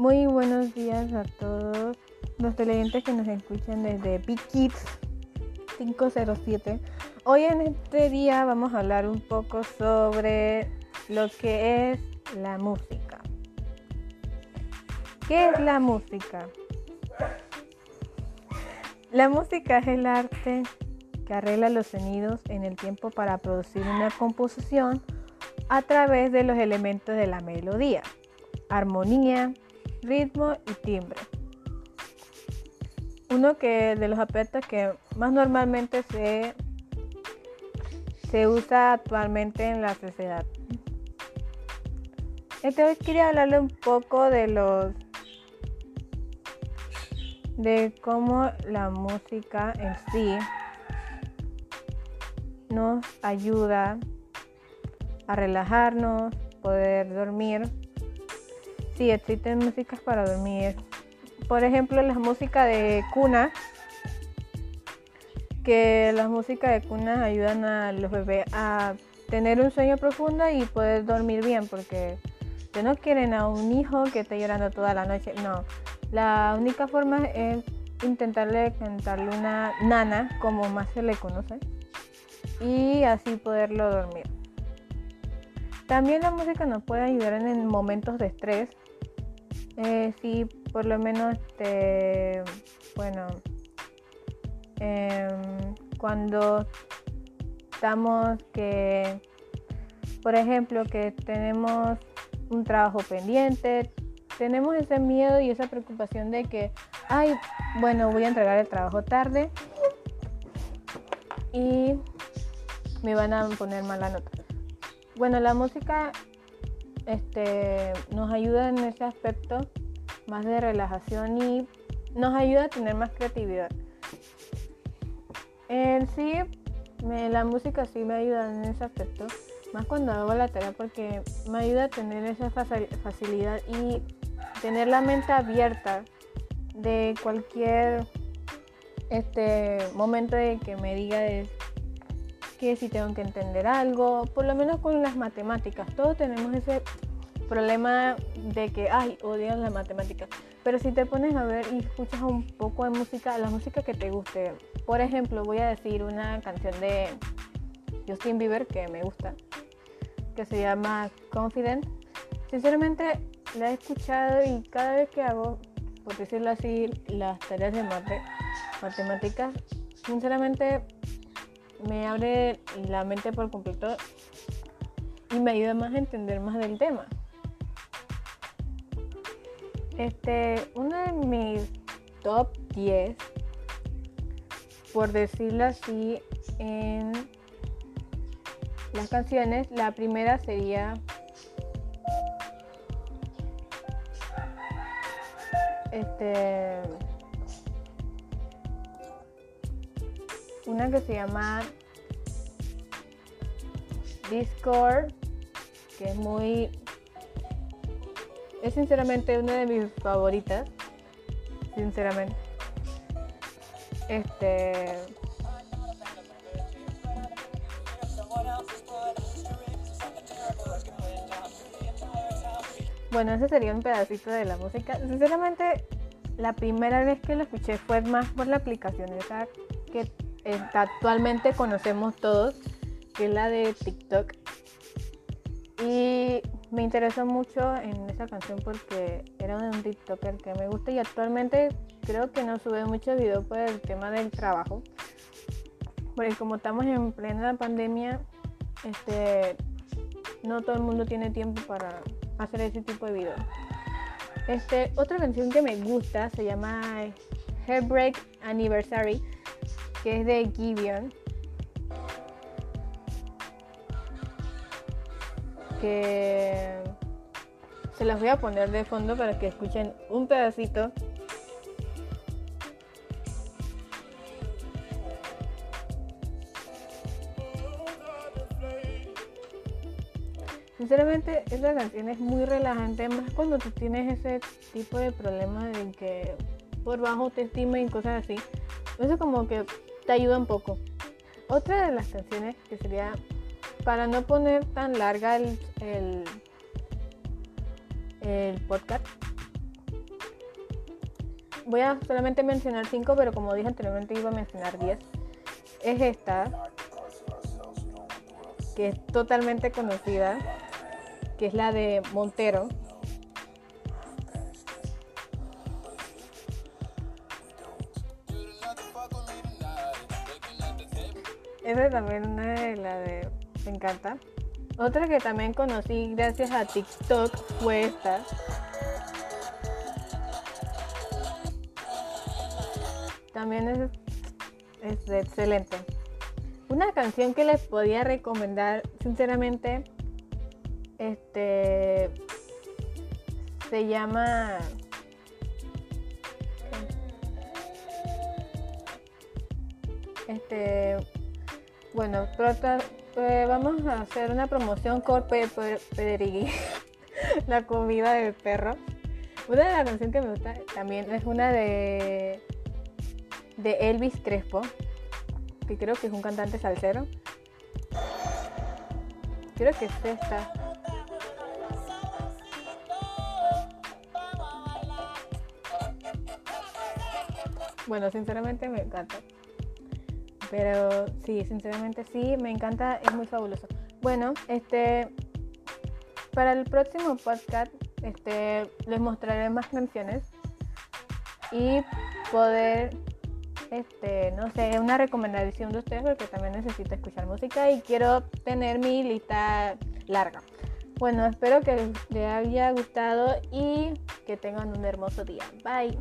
Muy buenos días a todos los televidentes que nos escuchan desde Big Kids 507. Hoy en este día vamos a hablar un poco sobre lo que es la música. ¿Qué es la música? La música es el arte que arregla los sonidos en el tiempo para producir una composición a través de los elementos de la melodía, armonía, ritmo y timbre. Uno que de los aspectos que más normalmente se, se usa actualmente en la sociedad. Entonces quería hablarle un poco de los de cómo la música en sí nos ayuda a relajarnos, poder dormir sí existen músicas para dormir. Por ejemplo, la música de cuna, que las músicas de cuna ayudan a los bebés a tener un sueño profundo y poder dormir bien, porque no quieren a un hijo que esté llorando toda la noche. No, la única forma es intentarle cantarle una nana, como más se le conoce, y así poderlo dormir. También la música nos puede ayudar en momentos de estrés, eh, sí, por lo menos, este, bueno, em, cuando estamos que, por ejemplo, que tenemos un trabajo pendiente, tenemos ese miedo y esa preocupación de que, ay, bueno, voy a entregar el trabajo tarde y me van a poner mala nota. Bueno, la música este, nos ayuda en ese aspecto más de relajación y nos ayuda a tener más creatividad. En sí, la música sí me ayuda en ese aspecto, más cuando hago la tarea porque me ayuda a tener esa facilidad y tener la mente abierta de cualquier este momento de que me diga que si tengo que entender algo, por lo menos con las matemáticas, todos tenemos ese problema de que, ay, odian las matemáticas. Pero si te pones a ver y escuchas un poco de música, la música que te guste. Por ejemplo, voy a decir una canción de Justin Bieber que me gusta, que se llama Confident. Sinceramente, la he escuchado y cada vez que hago, por decirlo así, las tareas de matemáticas, sinceramente me abre la mente por completo y me ayuda más a entender más del tema. Este, uno de mis top 10, por decirlo así, en las canciones, la primera sería este una que se llama Discord, que es muy... Es sinceramente una de mis favoritas, sinceramente. Este... Bueno, ese sería un pedacito de la música. Sinceramente, la primera vez que lo escuché fue más por la aplicación esa que actualmente conocemos todos, que es la de TikTok. Y me interesó mucho en esa canción porque era un TikToker que me gusta y actualmente creo que no sube muchos videos por el tema del trabajo. Porque como estamos en plena pandemia, este, no todo el mundo tiene tiempo para hacer ese tipo de videos. Este, otra canción que me gusta se llama Heartbreak Anniversary que es de Gideon. Que se las voy a poner de fondo para que escuchen un pedacito. Sinceramente, esta canción es muy relajante, más cuando tú tienes ese tipo de problemas de que por bajo te estima y cosas así. Eso como que te ayuda un poco. Otra de las canciones que sería para no poner tan larga el, el, podcast, voy a solamente mencionar cinco, pero como dije anteriormente iba a mencionar 10. Es esta, que es totalmente conocida, que es la de Montero. Esa también una de la de me encanta. Otra que también conocí gracias a TikTok fue esta. También es, es excelente. Una canción que les podía recomendar, sinceramente, este se llama este bueno, eh, vamos a hacer una promoción con Pederigui, la comida del perro. Una de las canciones que me gusta también es una de, de Elvis Crespo, que creo que es un cantante salsero. Creo que es esta. Bueno, sinceramente me encanta. Pero sí, sinceramente sí, me encanta, es muy fabuloso. Bueno, este para el próximo podcast este, les mostraré más canciones y poder, este, no sé, una recomendación de ustedes porque también necesito escuchar música y quiero tener mi lista larga. Bueno, espero que les haya gustado y que tengan un hermoso día. Bye.